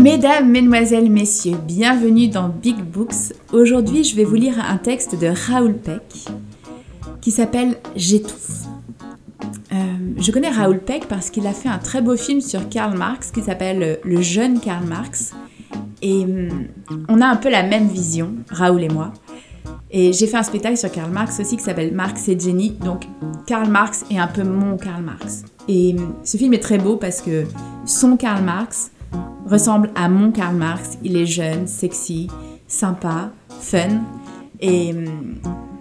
Mesdames, Mesdemoiselles, Messieurs, bienvenue dans Big Books. Aujourd'hui, je vais vous lire un texte de Raoul Peck qui s'appelle J'étouffe. Euh, je connais Raoul Peck parce qu'il a fait un très beau film sur Karl Marx qui s'appelle Le jeune Karl Marx. Et hum, on a un peu la même vision, Raoul et moi. Et j'ai fait un spectacle sur Karl Marx aussi qui s'appelle Marx et Jenny. Donc Karl Marx est un peu mon Karl Marx. Et hum, ce film est très beau parce que son Karl Marx ressemble à mon Karl Marx. Il est jeune, sexy, sympa, fun. Et hum,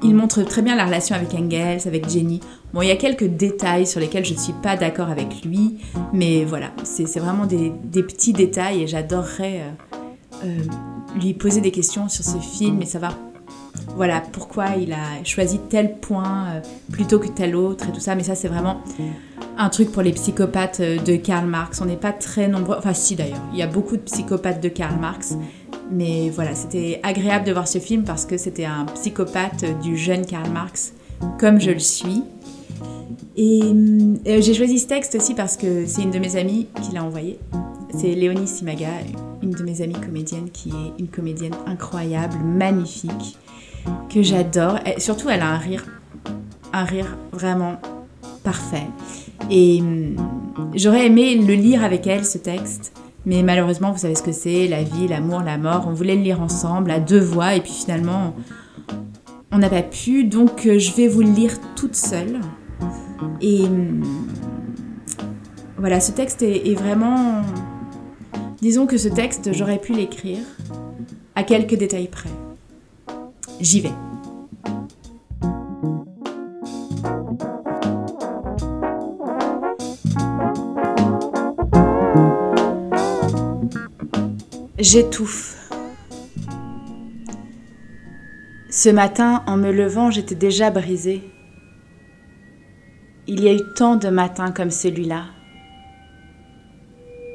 il montre très bien la relation avec Engels, avec Jenny. Bon, il y a quelques détails sur lesquels je ne suis pas d'accord avec lui, mais voilà, c'est vraiment des, petits détails et j'adorerais euh, euh, lui poser des questions sur ce film et savoir voilà pourquoi il a choisi tel point euh, plutôt que tel autre et tout ça. Mais ça, c'est vraiment un truc pour les psychopathes de Karl Marx. On n'est pas très nombreux, enfin si d'ailleurs, il y a beaucoup de psychopathes de Karl Marx. Mais voilà, c'était agréable de voir ce film parce que c'était un psychopathe du jeune Karl Marx, comme je le suis. Et euh, j'ai choisi ce texte aussi parce que c'est une de mes amies qui l'a envoyé. C'est Léonie Simaga, une de mes amies comédiennes qui est une comédienne incroyable, magnifique, que j'adore. Surtout, elle a un rire, un rire vraiment parfait. Et hum, j'aurais aimé le lire avec elle, ce texte. Mais malheureusement, vous savez ce que c'est, la vie, l'amour, la mort. On voulait le lire ensemble à deux voix et puis finalement, on n'a pas pu. Donc, euh, je vais vous le lire toute seule. Et hum, voilà, ce texte est, vraiment... Disons que ce texte, j'aurais pu l'écrire à quelques détails près. J'y vais. J'étouffe. Ce matin, en me levant, j'étais déjà brisée. Il y a eu tant de matins comme celui-là.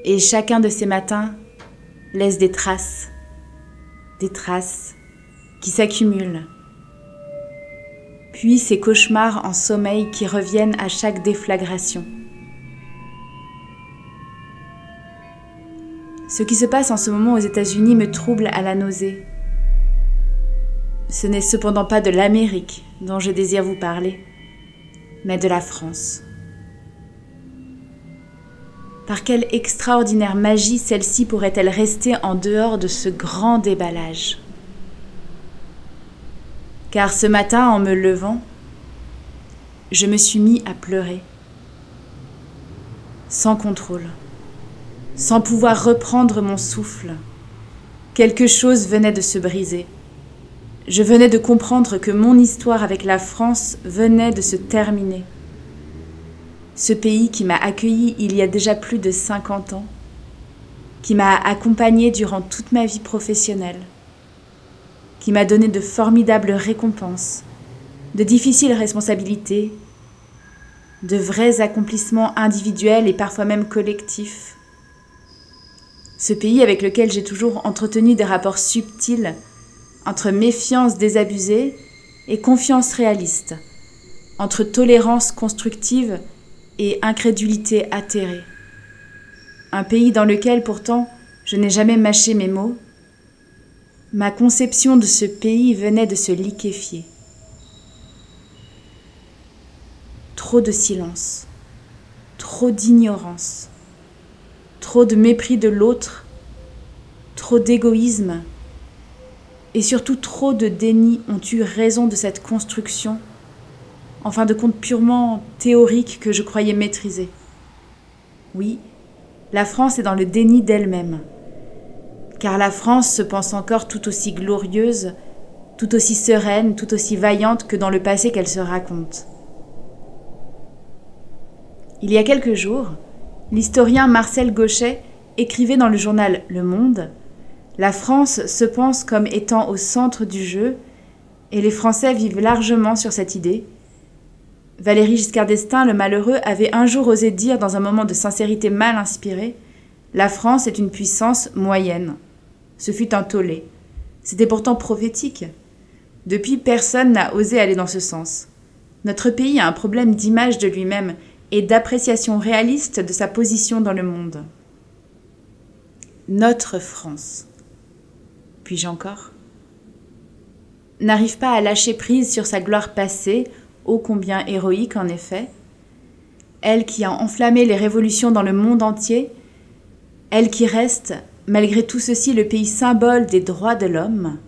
Et chacun de ces matins laisse des traces, des traces qui s'accumulent. Puis ces cauchemars en sommeil qui reviennent à chaque déflagration. Ce qui se passe en ce moment aux États-Unis me trouble à la nausée. Ce n'est cependant pas de l'Amérique dont je désire vous parler, mais de la France. Par quelle extraordinaire magie celle-ci pourrait-elle rester en dehors de ce grand déballage? Car ce matin, en me levant, je me suis mis à pleurer, sans contrôle sans pouvoir reprendre mon souffle. Quelque chose venait de se briser. Je venais de comprendre que mon histoire avec la France venait de se terminer. Ce pays qui m'a accueilli il y a déjà plus de 50 ans, qui m'a accompagné durant toute ma vie professionnelle, qui m'a donné de formidables récompenses, de difficiles responsabilités, de vrais accomplissements individuels et parfois même collectifs, ce pays avec lequel j'ai toujours entretenu des rapports subtils entre méfiance désabusée et confiance réaliste, entre tolérance constructive et incrédulité atterrée. Un pays dans lequel pourtant je n'ai jamais mâché mes mots. Ma conception de ce pays venait de se liquéfier. Trop de silence, trop d'ignorance trop de mépris de l'autre, trop d'égoïsme et surtout trop de déni ont eu raison de cette construction, en fin de compte purement théorique que je croyais maîtriser. Oui, la France est dans le déni d'elle-même, car la France se pense encore tout aussi glorieuse, tout aussi sereine, tout aussi vaillante que dans le passé qu'elle se raconte. Il y a quelques jours, L'historien Marcel Gauchet écrivait dans le journal Le Monde La France se pense comme étant au centre du jeu, et les Français vivent largement sur cette idée. Valéry Giscard d'Estaing, le malheureux, avait un jour osé dire dans un moment de sincérité mal inspirée La France est une puissance moyenne. Ce fut un tollé. C'était pourtant prophétique. Depuis, personne n'a osé aller dans ce sens. Notre pays a un problème d'image de lui-même et d'appréciation réaliste de sa position dans le monde. Notre France, puis-je encore, n'arrive pas à lâcher prise sur sa gloire passée, ô combien héroïque en effet, elle qui a enflammé les révolutions dans le monde entier, elle qui reste, malgré tout ceci, le pays symbole des droits de l'homme.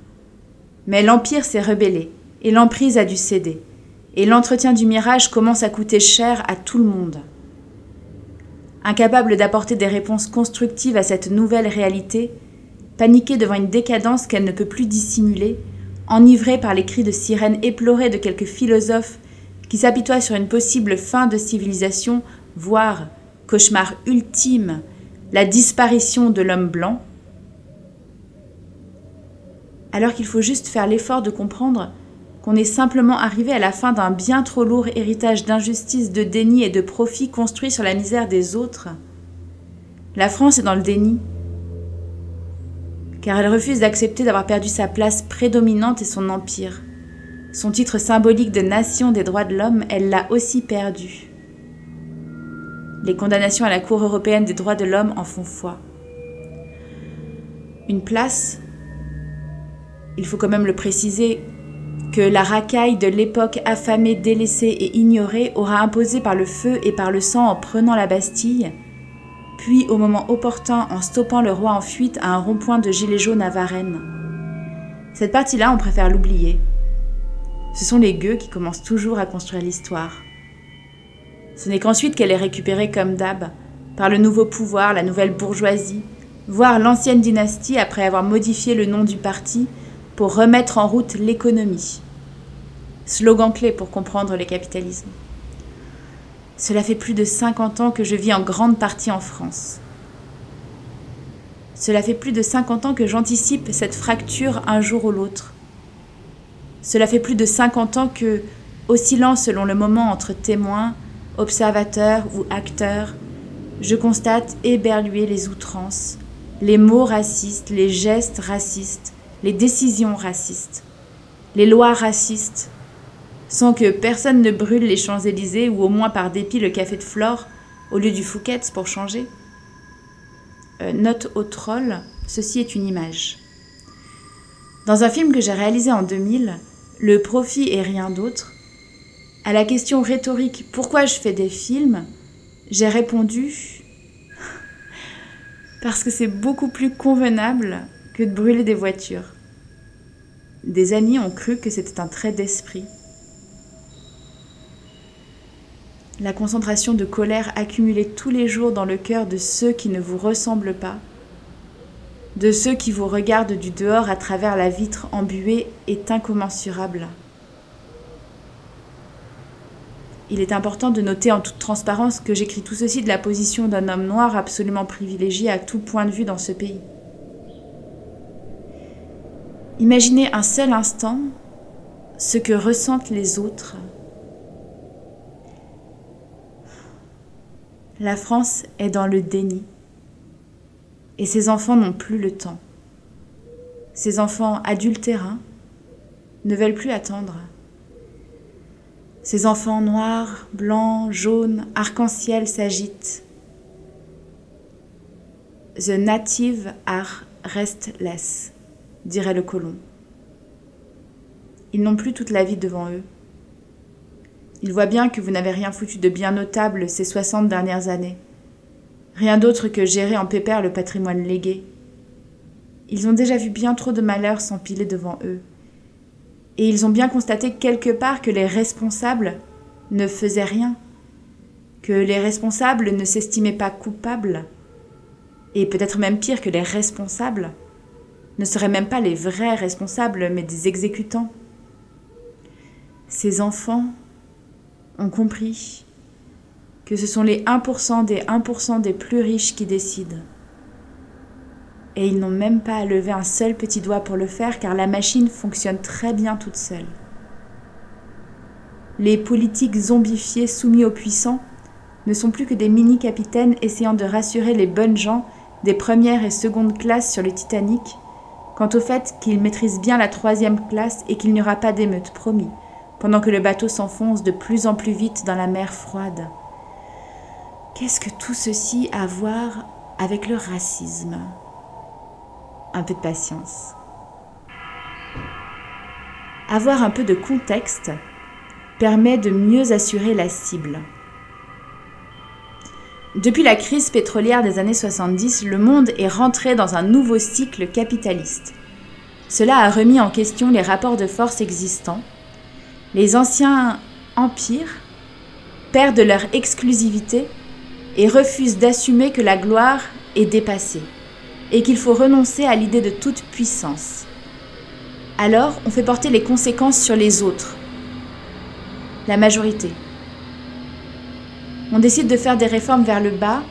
Mais l'Empire s'est rebellé, et l'emprise a dû céder, et l'entretien du mirage commence à coûter cher à tout le monde. Incapable d'apporter des réponses constructives à cette nouvelle réalité, paniquée devant une décadence qu'elle ne peut plus dissimuler, enivrée par les cris de sirène éplorés de quelques philosophes qui s'apitoient sur une possible fin de civilisation, voire cauchemar ultime, la disparition de l'homme blanc, alors qu'il faut juste faire l'effort de comprendre qu'on est simplement arrivé à la fin d'un bien trop lourd héritage d'injustice, de déni et de profit construit sur la misère des autres. La France est dans le déni, car elle refuse d'accepter d'avoir perdu sa place prédominante et son empire. Son titre symbolique de nation des droits de l'homme, elle l'a aussi perdu. Les condamnations à la Cour européenne des droits de l'homme en font foi. Une place, il faut quand même le préciser, que la racaille de l'époque affamée, délaissée et ignorée aura imposée par le feu et par le sang en prenant la Bastille, puis au moment opportun en stoppant le roi en fuite à un rond-point de gilets jaunes à Varennes. Cette partie-là, on préfère l'oublier. Ce sont les gueux qui commencent toujours à construire l'histoire. Ce n'est qu'ensuite qu'elle est récupérée comme d'hab, par le nouveau pouvoir, la nouvelle bourgeoisie, voire l'ancienne dynastie après avoir modifié le nom du parti pour remettre en route l'économie. Slogan clé pour comprendre le capitalisme. Cela fait plus de 50 ans que je vis en grande partie en France. Cela fait plus de 50 ans que j'anticipe cette fracture un jour ou l'autre. Cela fait plus de 50 ans que, oscillant selon le moment entre témoins, observateurs ou acteurs, je constate éberluer les outrances, les mots racistes, les gestes racistes, les décisions racistes, les lois racistes, sans que personne ne brûle les Champs-Élysées ou au moins par dépit le café de Flore au lieu du Fouquet's pour changer. Euh, note au troll, ceci est une image. Dans un film que j'ai réalisé en 2000, Le profit et rien d'autre, à la question rhétorique pourquoi je fais des films, j'ai répondu parce que c'est beaucoup plus convenable que de brûler des voitures. Des amis ont cru que c'était un trait d'esprit. La concentration de colère accumulée tous les jours dans le cœur de ceux qui ne vous ressemblent pas, de ceux qui vous regardent du dehors à travers la vitre embuée est incommensurable. Il est important de noter en toute transparence que j'écris tout ceci de la position d'un homme noir absolument privilégié à tout point de vue dans ce pays. Imaginez un seul instant ce que ressentent les autres. La France est dans le déni. Et ses enfants n'ont plus le temps. Ses enfants adultérins ne veulent plus attendre. Ses enfants noirs, blancs, jaunes, arc-en-ciel s'agitent. The native are restless dirait le colon. Ils n'ont plus toute la vie devant eux. Ils voient bien que vous n'avez rien foutu de bien notable ces soixante dernières années. Rien d'autre que gérer en pépère le patrimoine légué. Ils ont déjà vu bien trop de malheurs s'empiler devant eux. Et ils ont bien constaté quelque part que les responsables ne faisaient rien, que les responsables ne s'estimaient pas coupables, et peut-être même pire que les responsables ne seraient même pas les vrais responsables, mais des exécutants. Ces enfants ont compris que ce sont les 1% des 1% des plus riches qui décident. Et ils n'ont même pas à lever un seul petit doigt pour le faire car la machine fonctionne très bien toute seule. Les politiques zombifiés soumis aux puissants ne sont plus que des mini-capitaines essayant de rassurer les bonnes gens des premières et secondes classes sur le Titanic quant au fait qu'ils maîtrisent bien la troisième classe et qu'il n'y aura pas d'émeute, promis, pendant que le bateau s'enfonce de plus en plus vite dans la mer froide. Qu'est-ce que tout ceci a à voir avec le racisme? Un peu de patience. Avoir un peu de contexte permet de mieux assurer la cible. Depuis la crise pétrolière des années 70, le monde est rentré dans un nouveau cycle capitaliste. Cela a remis en question les rapports de force existants. Les anciens empires perdent leur exclusivité et refusent d'assumer que la gloire est dépassée et qu'il faut renoncer à l'idée de toute puissance. Alors, on fait porter les conséquences sur les autres, la majorité. On décide de faire des réformes vers le bas,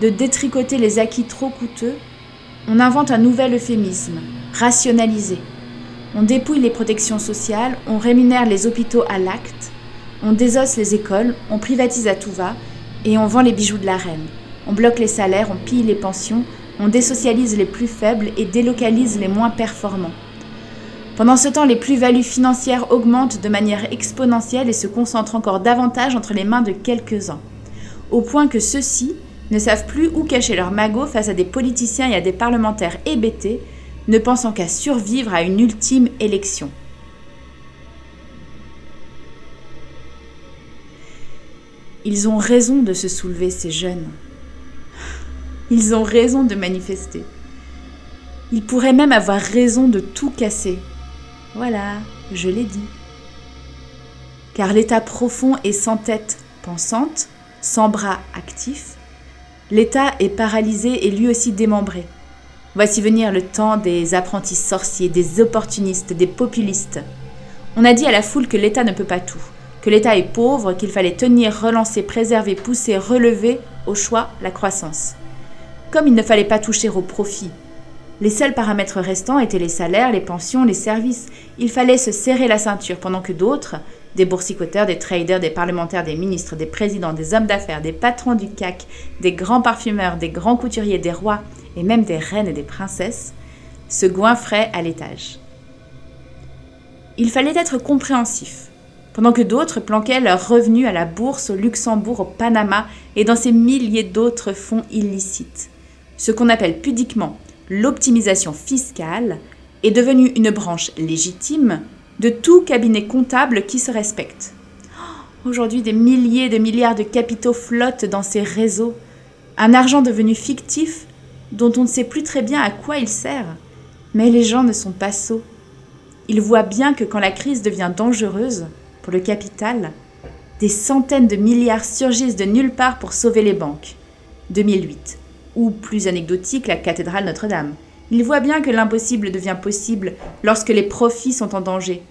de détricoter les acquis trop coûteux. On invente un nouvel euphémisme, rationaliser. On dépouille les protections sociales, on rémunère les hôpitaux à l'acte, on désosse les écoles, on privatise à tout va et on vend les bijoux de la reine. On bloque les salaires, on pille les pensions, on désocialise les plus faibles et délocalise les moins performants. Pendant ce temps, les plus-values financières augmentent de manière exponentielle et se concentrent encore davantage entre les mains de quelques-uns, au point que ceux-ci ne savent plus où cacher leur magot face à des politiciens et à des parlementaires hébétés, ne pensant qu'à survivre à une ultime élection. Ils ont raison de se soulever, ces jeunes. Ils ont raison de manifester. Ils pourraient même avoir raison de tout casser, voilà, je l'ai dit. Car l'état profond est sans tête pensante, sans bras actifs. L'état est paralysé et lui aussi démembré. Voici venir le temps des apprentis sorciers, des opportunistes, des populistes. On a dit à la foule que l'État ne peut pas tout, que l'État est pauvre, qu'il fallait tenir, relancer, préserver, pousser, relever, au choix, la croissance. Comme il ne fallait pas toucher au profit, les seuls paramètres restants étaient les salaires, les pensions, les services. Il fallait se serrer la ceinture pendant que d'autres, des boursicoteurs, des traders, des parlementaires, des ministres, des présidents, des hommes d'affaires, des patrons du CAC, des grands parfumeurs, des grands couturiers, des rois et même des reines et des princesses, se goinfraient à l'étage. Il fallait être compréhensif, pendant que d'autres planquaient leurs revenus à la bourse, au Luxembourg, au Panama et dans ces milliers d'autres fonds illicites. Ce qu'on appelle pudiquement l'optimisation fiscale est devenue une branche légitime de tout cabinet comptable qui se respecte. Aujourd'hui, des milliers de milliards de capitaux flottent dans ces réseaux, un argent devenu fictif dont on ne sait plus très bien à quoi il sert. Mais les gens ne sont pas sots. Ils voient bien que quand la crise devient dangereuse pour le capital, des centaines de milliards surgissent de nulle part pour sauver les banques. 2008 ou plus anecdotique, la cathédrale Notre-Dame. Ils voient bien que l'impossible devient possible lorsque les profits sont en danger.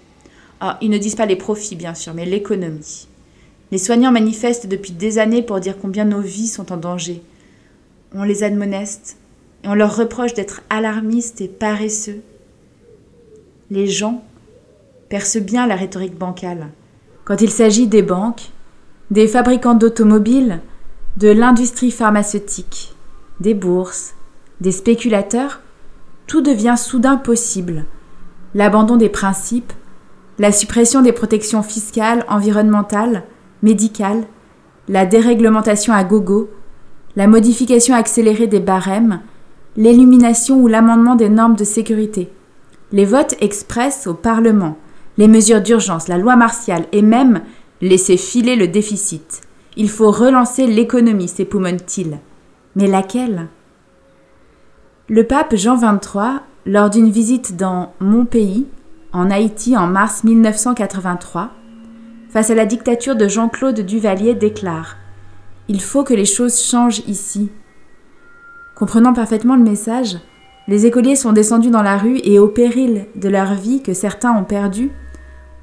Ah, ils ne disent pas les profits, bien sûr, mais l'économie. Les soignants manifestent depuis des années pour dire combien nos vies sont en danger. On les admoneste et on leur reproche d'être alarmistes et paresseux. Les gens percent bien la rhétorique bancale. Quand il s'agit des banques, des fabricants d'automobiles, de l'industrie pharmaceutique, des bourses, des spéculateurs, tout devient soudain possible. L'abandon des principes, la suppression des protections fiscales, environnementales, médicales, la déréglementation à gogo, la modification accélérée des barèmes, l'élimination ou l'amendement des normes de sécurité, les votes express au Parlement, les mesures d'urgence, la loi martiale et même laisser filer le déficit. Il faut relancer l'économie, s'époumonne-t-il. Mais laquelle? Le pape Jean XXIII, lors d'une visite dans mon pays, en Haïti en mars 1983, face à la dictature de Jean-Claude Duvalier, déclare Il faut que les choses changent ici. Comprenant parfaitement le message, les écoliers sont descendus dans la rue et au péril de leur vie que certains ont perdu,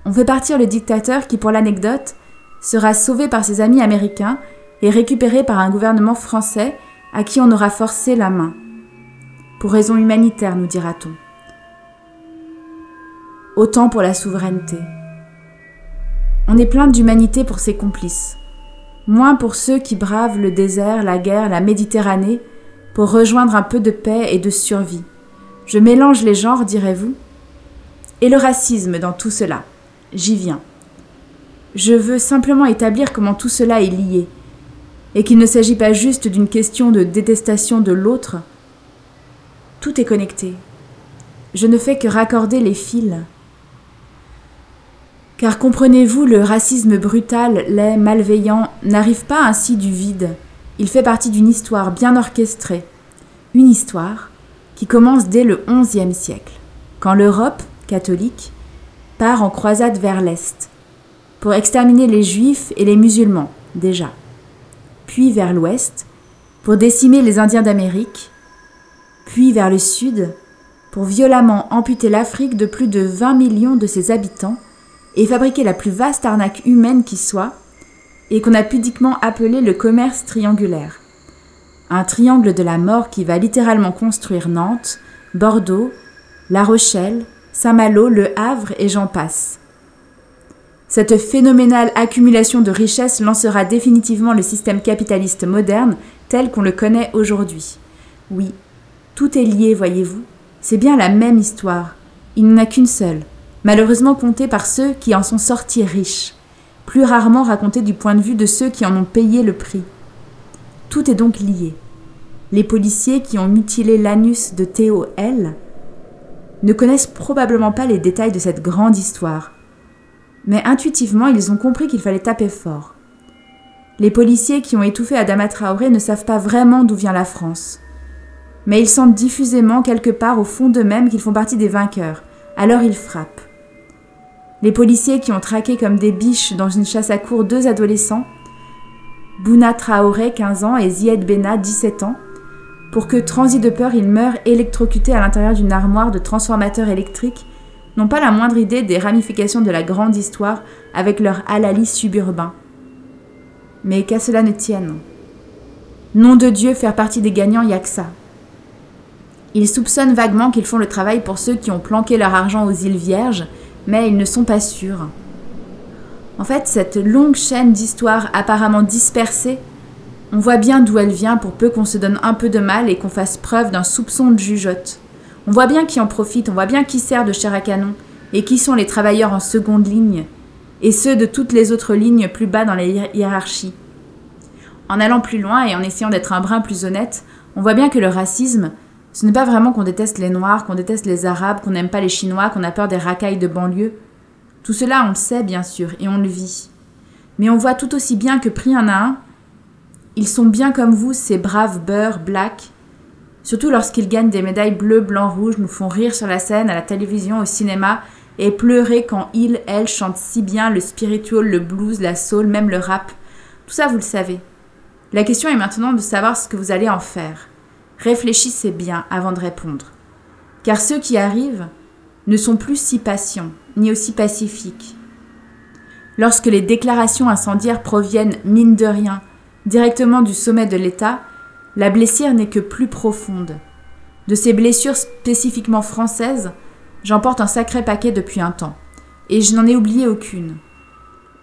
on fait partir le dictateur qui, pour l'anecdote, sera sauvé par ses amis américains et récupéré par un gouvernement français à qui on aura forcé la main. Pour raison humanitaire, nous dira-t-on. Autant pour la souveraineté. On est plein d'humanité pour ses complices, moins pour ceux qui bravent le désert, la guerre, la Méditerranée, pour rejoindre un peu de paix et de survie. Je mélange les genres, direz-vous Et le racisme dans tout cela J'y viens. Je veux simplement établir comment tout cela est lié, et qu'il ne s'agit pas juste d'une question de détestation de l'autre. Tout est connecté. Je ne fais que raccorder les fils. Car comprenez-vous, le racisme brutal, laid, malveillant, n'arrive pas ainsi du vide. Il fait partie d'une histoire bien orchestrée. Une histoire qui commence dès le XIe siècle, quand l'Europe catholique part en croisade vers l'Est, pour exterminer les Juifs et les musulmans, déjà, puis vers l'Ouest, pour décimer les Indiens d'Amérique, puis vers le Sud, pour violemment amputer l'Afrique de plus de 20 millions de ses habitants et fabriquer la plus vaste arnaque humaine qui soit, et qu'on a pudiquement appelé le commerce triangulaire. Un triangle de la mort qui va littéralement construire Nantes, Bordeaux, La Rochelle, Saint-Malo, Le Havre et j'en passe. Cette phénoménale accumulation de richesses lancera définitivement le système capitaliste moderne tel qu'on le connaît aujourd'hui. Oui, tout est lié, voyez-vous. C'est bien la même histoire. Il n'y en a qu'une seule malheureusement contée par ceux qui en sont sortis riches, plus rarement racontée du point de vue de ceux qui en ont payé le prix. Tout est donc lié. Les policiers qui ont mutilé l'anus de Théo L ne connaissent probablement pas les détails de cette grande histoire, mais intuitivement ils ont compris qu'il fallait taper fort. Les policiers qui ont étouffé Adama Traoré ne savent pas vraiment d'où vient la France, mais ils sentent diffusément quelque part au fond d'eux-mêmes qu'ils font partie des vainqueurs, alors ils frappent. Les policiers qui ont traqué comme des biches dans une chasse à cour deux adolescents, Bouna Traoré, 15 ans, et Zied Bena, 17 ans, pour que, transi de peur, ils meurent électrocutés à l'intérieur d'une armoire de transformateurs électriques, n'ont pas la moindre idée des ramifications de la grande histoire avec leur halali suburbain. Mais qu'à cela ne tienne. Nom de Dieu, faire partie des gagnants, y que ça. Ils soupçonnent vaguement qu'ils font le travail pour ceux qui ont planqué leur argent aux îles Vierges mais ils ne sont pas sûrs. En fait, cette longue chaîne d'histoires apparemment dispersées, on voit bien d'où elle vient pour peu qu'on se donne un peu de mal et qu'on fasse preuve d'un soupçon de jugeote. On voit bien qui en profite, on voit bien qui sert de chair à canon, et qui sont les travailleurs en seconde ligne, et ceux de toutes les autres lignes plus bas dans la hiérarchie. En allant plus loin et en essayant d'être un brin plus honnête, on voit bien que le racisme, ce n'est pas vraiment qu'on déteste les Noirs, qu'on déteste les Arabes, qu'on n'aime pas les Chinois, qu'on a peur des racailles de banlieue. Tout cela, on le sait bien sûr, et on le vit. Mais on voit tout aussi bien que pris un à un, ils sont bien comme vous, ces braves beurs blacks. Surtout lorsqu'ils gagnent des médailles bleues, blanc, rouge, nous font rire sur la scène, à la télévision, au cinéma, et pleurer quand ils, elles chantent si bien le spiritual, le blues, la soul, même le rap. Tout ça, vous le savez. La question est maintenant de savoir ce que vous allez en faire réfléchissez bien avant de répondre. Car ceux qui arrivent ne sont plus si patients, ni aussi pacifiques. Lorsque les déclarations incendiaires proviennent, mine de rien, directement du sommet de l'État, la blessure n'est que plus profonde. De ces blessures spécifiquement françaises, j'en porte un sacré paquet depuis un temps, et je n'en ai oublié aucune.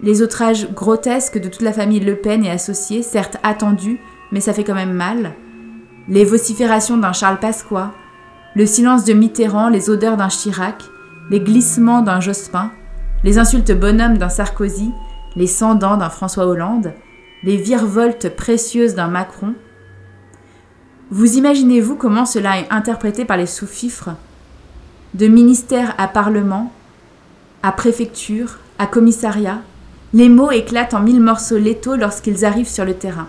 Les outrages grotesques de toute la famille Le Pen et associés, certes attendus, mais ça fait quand même mal, les vociférations d'un Charles Pasqua, le silence de Mitterrand, les odeurs d'un Chirac, les glissements d'un Jospin, les insultes bonhommes d'un Sarkozy, les sans d'un François Hollande, les virevoltes précieuses d'un Macron. Vous imaginez-vous comment cela est interprété par les sous-fifres? De ministère à parlement, à préfecture, à commissariat, les mots éclatent en mille morceaux létaux lorsqu'ils arrivent sur le terrain.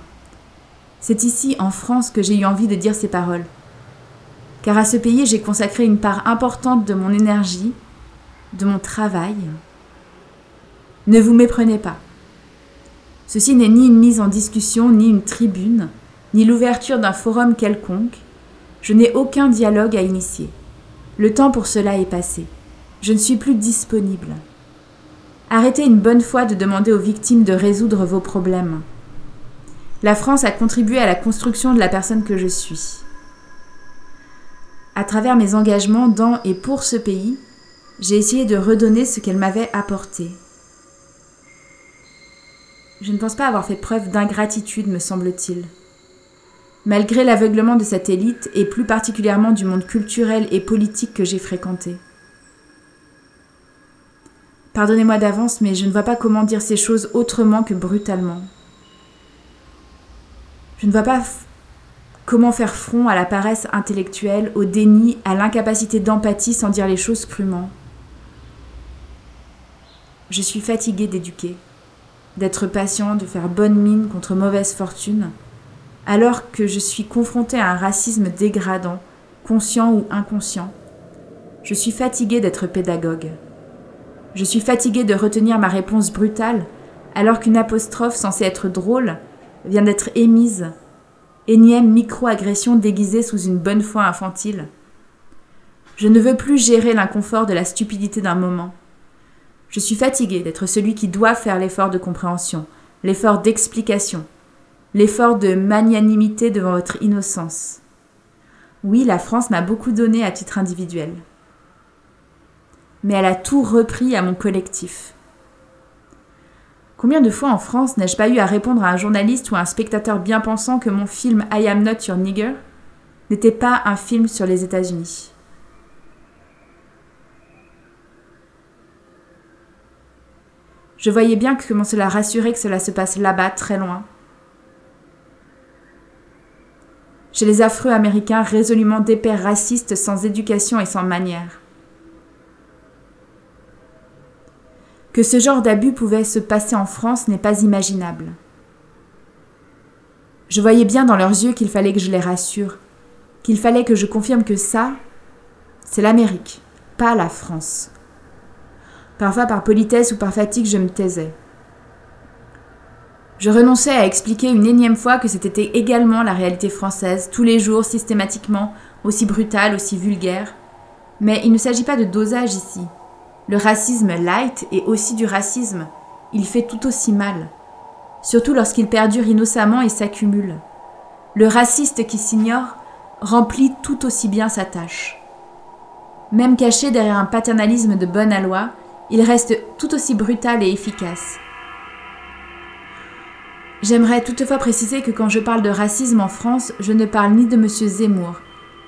C'est ici, en France, que j'ai eu envie de dire ces paroles. Car à ce pays, j'ai consacré une part importante de mon énergie, de mon travail. Ne vous méprenez pas. Ceci n'est ni une mise en discussion, ni une tribune, ni l'ouverture d'un forum quelconque. Je n'ai aucun dialogue à initier. Le temps pour cela est passé. Je ne suis plus disponible. Arrêtez une bonne fois de demander aux victimes de résoudre vos problèmes. La France a contribué à la construction de la personne que je suis. À travers mes engagements dans et pour ce pays, j'ai essayé de redonner ce qu'elle m'avait apporté. Je ne pense pas avoir fait preuve d'ingratitude, me semble-t-il. Malgré l'aveuglement de cette élite, et plus particulièrement du monde culturel et politique que j'ai fréquenté. Pardonnez-moi d'avance, mais je ne vois pas comment dire ces choses autrement que brutalement. Je ne vois pas comment faire front à la paresse intellectuelle, au déni, à l'incapacité d'empathie sans dire les choses crûment. Je suis fatiguée d'éduquer, d'être patient, de faire bonne mine contre mauvaise fortune, alors que je suis confrontée à un racisme dégradant, conscient ou inconscient. Je suis fatiguée d'être pédagogue. Je suis fatiguée de retenir ma réponse brutale, alors qu'une apostrophe censée être drôle vient d'être émise. Énième micro-agression déguisée sous une bonne foi infantile. Je ne veux plus gérer l'inconfort de la stupidité d'un moment. Je suis fatiguée d'être celui qui doit faire l'effort de compréhension, l'effort d'explication, l'effort de magnanimité devant votre innocence. Oui, la France m'a beaucoup donné à titre individuel. Mais elle a tout repris à mon collectif. Combien de fois en France n'ai-je pas eu à répondre à un journaliste ou à un spectateur bien pensant que mon film I Am Not Your Nigger n'était pas un film sur les États-Unis? Je voyais bien comment cela rassurait que cela se passe là-bas, très loin. Chez les affreux américains résolument d'épais racistes sans éducation et sans manière. Que ce genre d'abus pouvait se passer en France n'est pas imaginable. Je voyais bien dans leurs yeux qu'il fallait que je les rassure, qu'il fallait que je confirme que ça, c'est l'Amérique, pas la France. Parfois par politesse ou par fatigue, je me taisais. Je renonçais à expliquer une énième fois que c'était également la réalité française, tous les jours, systématiquement, aussi brutale, aussi vulgaire. Mais il ne s'agit pas de dosage ici. Le racisme light est aussi du racisme. Il fait tout aussi mal. Surtout lorsqu'il perdure innocemment et s'accumule. Le raciste qui s'ignore remplit tout aussi bien sa tâche. Même caché derrière un paternalisme de bonne aloi, il reste tout aussi brutal et efficace. J'aimerais toutefois préciser que quand je parle de racisme en France, je ne parle ni de M. Zemmour,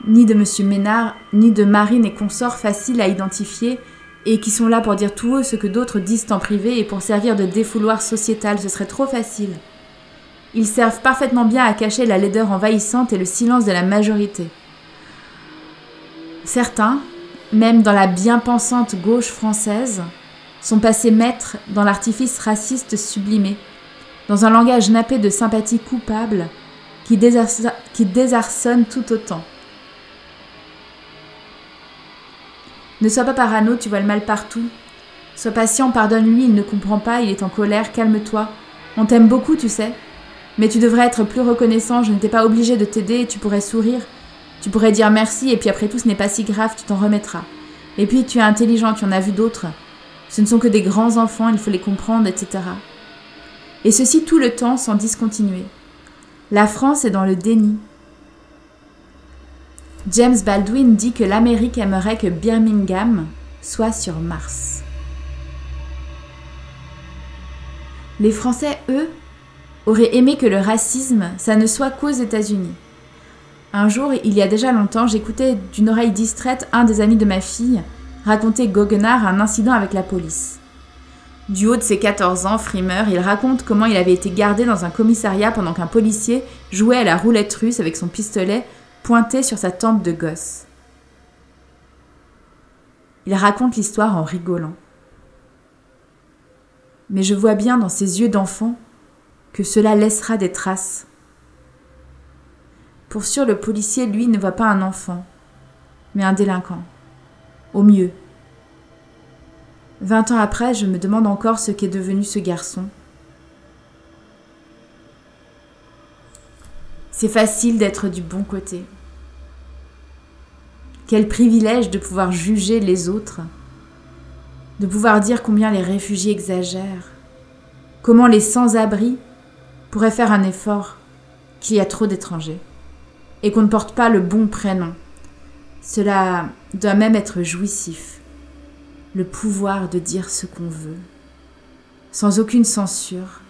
ni de M. Ménard, ni de Marine et consorts faciles à identifier et qui sont là pour dire tout haut ce que d'autres disent en privé et pour servir de défouloir sociétal, ce serait trop facile. Ils servent parfaitement bien à cacher la laideur envahissante et le silence de la majorité. Certains, même dans la bien-pensante gauche française, sont passés maîtres dans l'artifice raciste sublimé, dans un langage nappé de sympathie coupable qui, désarçonne tout autant. Ne sois pas parano, tu vois le mal partout. Sois patient, pardonne-lui, il ne comprend pas, il est en colère, calme-toi. On t'aime beaucoup, tu sais. Mais tu devrais être plus reconnaissant, je n'étais pas obligé de t'aider, tu pourrais sourire. Tu pourrais dire merci, et puis après tout, ce n'est pas si grave, tu t'en remettras. Et puis, tu es intelligent, tu en as vu d'autres. Ce ne sont que des grands enfants, il faut les comprendre, etc. Et ceci tout le temps sans discontinuer. La France est dans le déni. James Baldwin dit que l'Amérique aimerait que Birmingham soit sur Mars. Les Français, eux, auraient aimé que le racisme, ça ne soit qu'aux États-Unis. Un jour, il y a déjà longtemps, j'écoutais d'une oreille distraite un des amis de ma fille raconter goguenard un incident avec la police. Du haut de ses 14 ans, frimeur, il raconte comment il avait été gardé dans un commissariat pendant qu'un policier jouait à la roulette russe avec son pistolet pointé sur sa tempe de gosse. Il raconte l'histoire en rigolant. Mais je vois bien dans ses yeux d'enfant que cela laissera des traces. Pour sûr, le policier, lui, ne voit pas un enfant, mais un délinquant. Au mieux. Vingt ans après, je me demande encore ce qu'est devenu ce garçon. C'est facile d'être du bon côté. Quel privilège de pouvoir juger les autres, de pouvoir dire combien les réfugiés exagèrent, comment les sans-abri pourraient faire un effort, qu'il y a trop d'étrangers, et qu'on ne porte pas le bon prénom. Cela doit même être jouissif, le pouvoir de dire ce qu'on veut, sans aucune censure.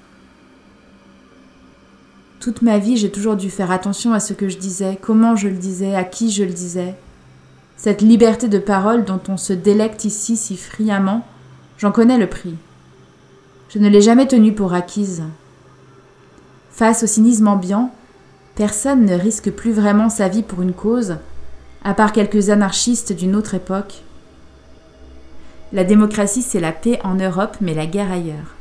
Toute ma vie, j'ai toujours dû faire attention à ce que je disais, comment je le disais, à qui je le disais, cette liberté de parole dont on se délecte ici si friandement J'en connais le prix. Je ne l'ai jamais tenue pour acquise. Face au cynisme ambiant, personne ne risque plus vraiment sa vie pour une cause, à part quelques anarchistes d'une autre époque. La démocratie, c'est la paix en Europe, mais la guerre ailleurs.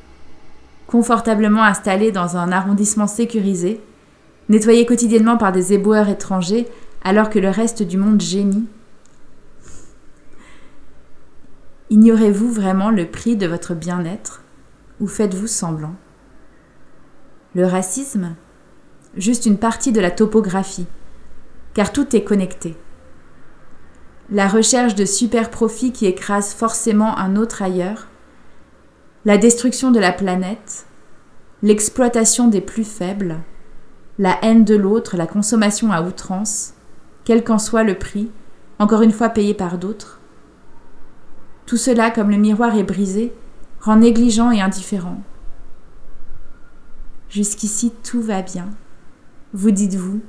Confortablement installé dans un arrondissement sécurisé, nettoyé quotidiennement par des éboueurs étrangers, alors que le reste du monde gémit. Ignorez-vous vraiment le prix de votre bien-être ou faites-vous semblant? Le racisme Juste une partie de la topographie, car tout est connecté. La recherche de super profits qui écrase forcément un autre ailleurs, la destruction de la planète, l'exploitation des plus faibles, la haine de l'autre, la consommation à outrance, quel qu'en soit le prix, encore une fois payé par d'autres. Tout cela, comme le miroir est brisé, rend négligent et indifférent. Jusqu'ici tout va bien, vous dites-vous,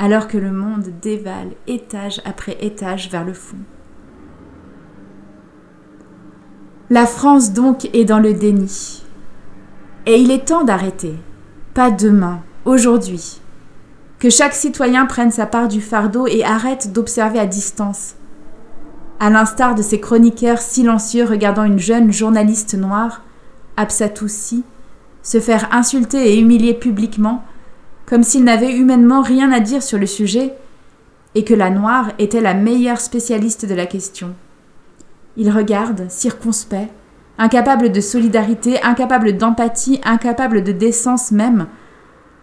alors que le monde dévale étage après étage vers le fond. La France donc est dans le déni. Et il est temps d'arrêter. Pas demain, aujourd'hui que chaque citoyen prenne sa part du fardeau et arrête d'observer à distance. À l'instar de ces chroniqueurs silencieux regardant une jeune journaliste noire, Absatoussi, se faire insulter et humilier publiquement, comme s'il n'avait humainement rien à dire sur le sujet, et que la noire était la meilleure spécialiste de la question. Il regarde, circonspect, incapable de solidarité, incapable d'empathie, incapable de décence même,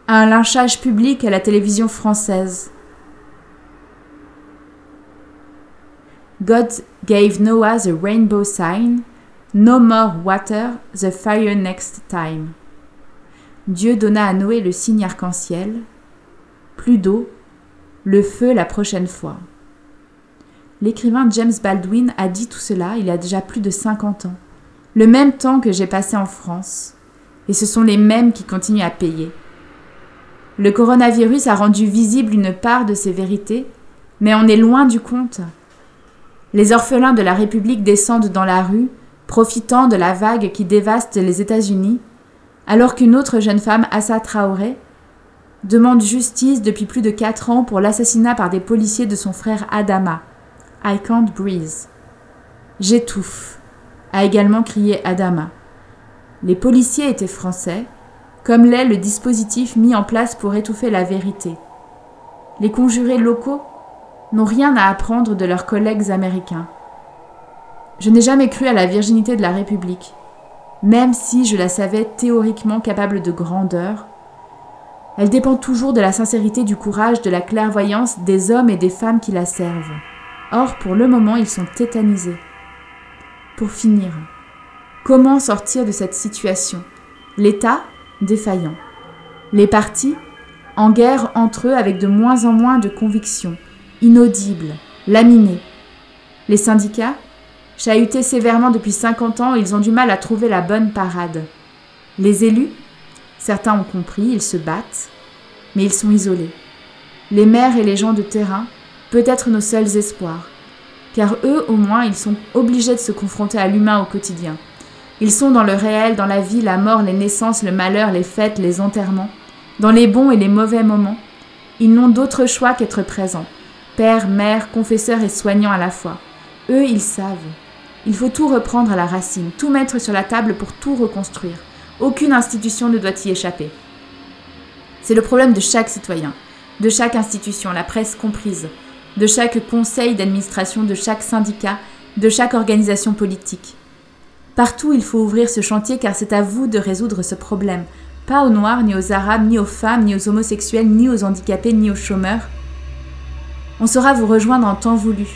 un lynchage public à la télévision française. God gave Noah the rainbow sign, no more water, the fire next time. Dieu donna à Noé le signe arc-en-ciel, plus d'eau, le feu la prochaine fois. L'écrivain James Baldwin a dit tout cela il y a déjà plus de 50 ans, le même temps que j'ai passé en France, et ce sont les mêmes qui continuent à payer. Le coronavirus a rendu visible une part de ces vérités, mais on est loin du compte. Les orphelins de la République descendent dans la rue, profitant de la vague qui dévaste les États-Unis, alors qu'une autre jeune femme, Assa Traoré, demande justice depuis plus de quatre ans pour l'assassinat par des policiers de son frère Adama. I can't breathe. J'étouffe, a également crié Adama. Les policiers étaient français, comme l'est le dispositif mis en place pour étouffer la vérité. Les conjurés locaux n'ont rien à apprendre de leurs collègues américains. Je n'ai jamais cru à la virginité de la République, même si je la savais théoriquement capable de grandeur. Elle dépend toujours de la sincérité, du courage, de la clairvoyance des hommes et des femmes qui la servent. Or, pour le moment, ils sont tétanisés. Pour finir, comment sortir de cette situation? L'État défaillant. Les partis, en guerre entre eux avec de moins en moins de convictions, inaudibles, laminés. Les syndicats, chahutés sévèrement depuis 50 ans, ils ont du mal à trouver la bonne parade. Les élus, certains ont compris, ils se battent, mais ils sont isolés. Les maires et les gens de terrain, peut-être nos seuls espoirs, car eux au moins ils sont obligés de se confronter à l'humain au quotidien. Ils sont dans le réel, dans la vie, la mort, les naissances, le malheur, les fêtes, les enterrements, dans les bons et les mauvais moments. Ils n'ont d'autre choix qu'être présents, père, mère, confesseur et soignant à la fois. Eux, ils savent. Il faut tout reprendre à la racine, tout mettre sur la table pour tout reconstruire. Aucune institution ne doit y échapper. C'est le problème de chaque citoyen, de chaque institution, la presse comprise, de chaque conseil d'administration, de chaque syndicat, de chaque organisation politique. Partout, il faut ouvrir ce chantier car c'est à vous de résoudre ce problème. Pas aux Noirs, ni aux Arabes, ni aux femmes, ni aux homosexuels, ni aux handicapés, ni aux chômeurs. On saura vous rejoindre en temps voulu.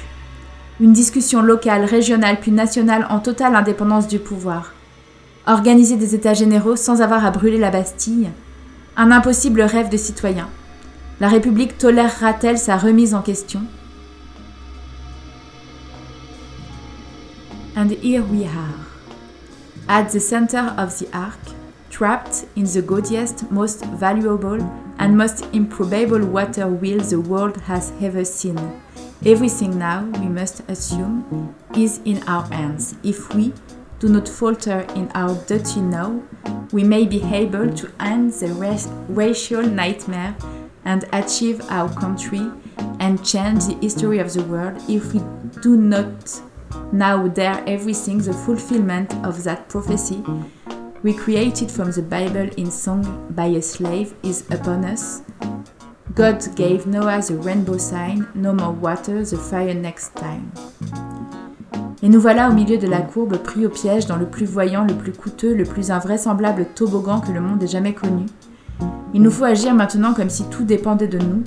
Une discussion locale, régionale, puis nationale en totale indépendance du pouvoir. Organiser des états généraux sans avoir à brûler la Bastille. Un impossible rêve de citoyen. La République tolérera-t-elle sa remise en question? And here we are. At the center of the ark, trapped in the gaudiest, most valuable, and most improbable water wheel the world has ever seen. Everything now, we must assume, is in our hands if we, do not falter in our duty now, we may be able to end the racial nightmare and achieve our country and change the history of the world if we do not now dare everything the fulfillment of that prophecy recreated from the Bible in song by a slave is upon us. God gave Noah the rainbow sign, no more water, the fire next time. Et nous voilà au milieu de la courbe, pris au piège dans le plus voyant, le plus coûteux, le plus invraisemblable toboggan que le monde ait jamais connu. Il nous faut agir maintenant comme si tout dépendait de nous.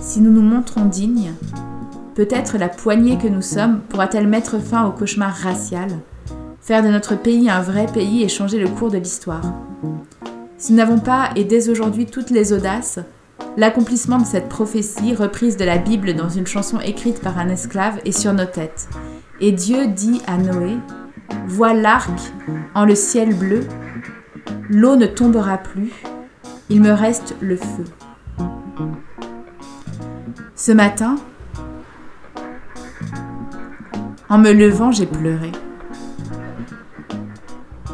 Si nous nous montrons dignes, peut-être la poignée que nous sommes pourra-t-elle mettre fin au cauchemar racial, faire de notre pays un vrai pays et changer le cours de l'histoire. Si nous n'avons pas, et dès aujourd'hui, toutes les audaces, l'accomplissement de cette prophétie, reprise de la Bible dans une chanson écrite par un esclave, est sur nos têtes. Et Dieu dit à Noé, Vois l'arc en le ciel bleu, l'eau ne tombera plus, il me reste le feu. Ce matin, en me levant, j'ai pleuré.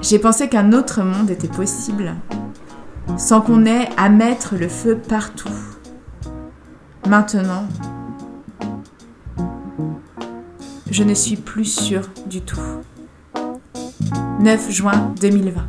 J'ai pensé qu'un autre monde était possible, sans qu'on ait à mettre le feu partout. Maintenant, je ne suis plus sûre du tout. 9 juin 2020.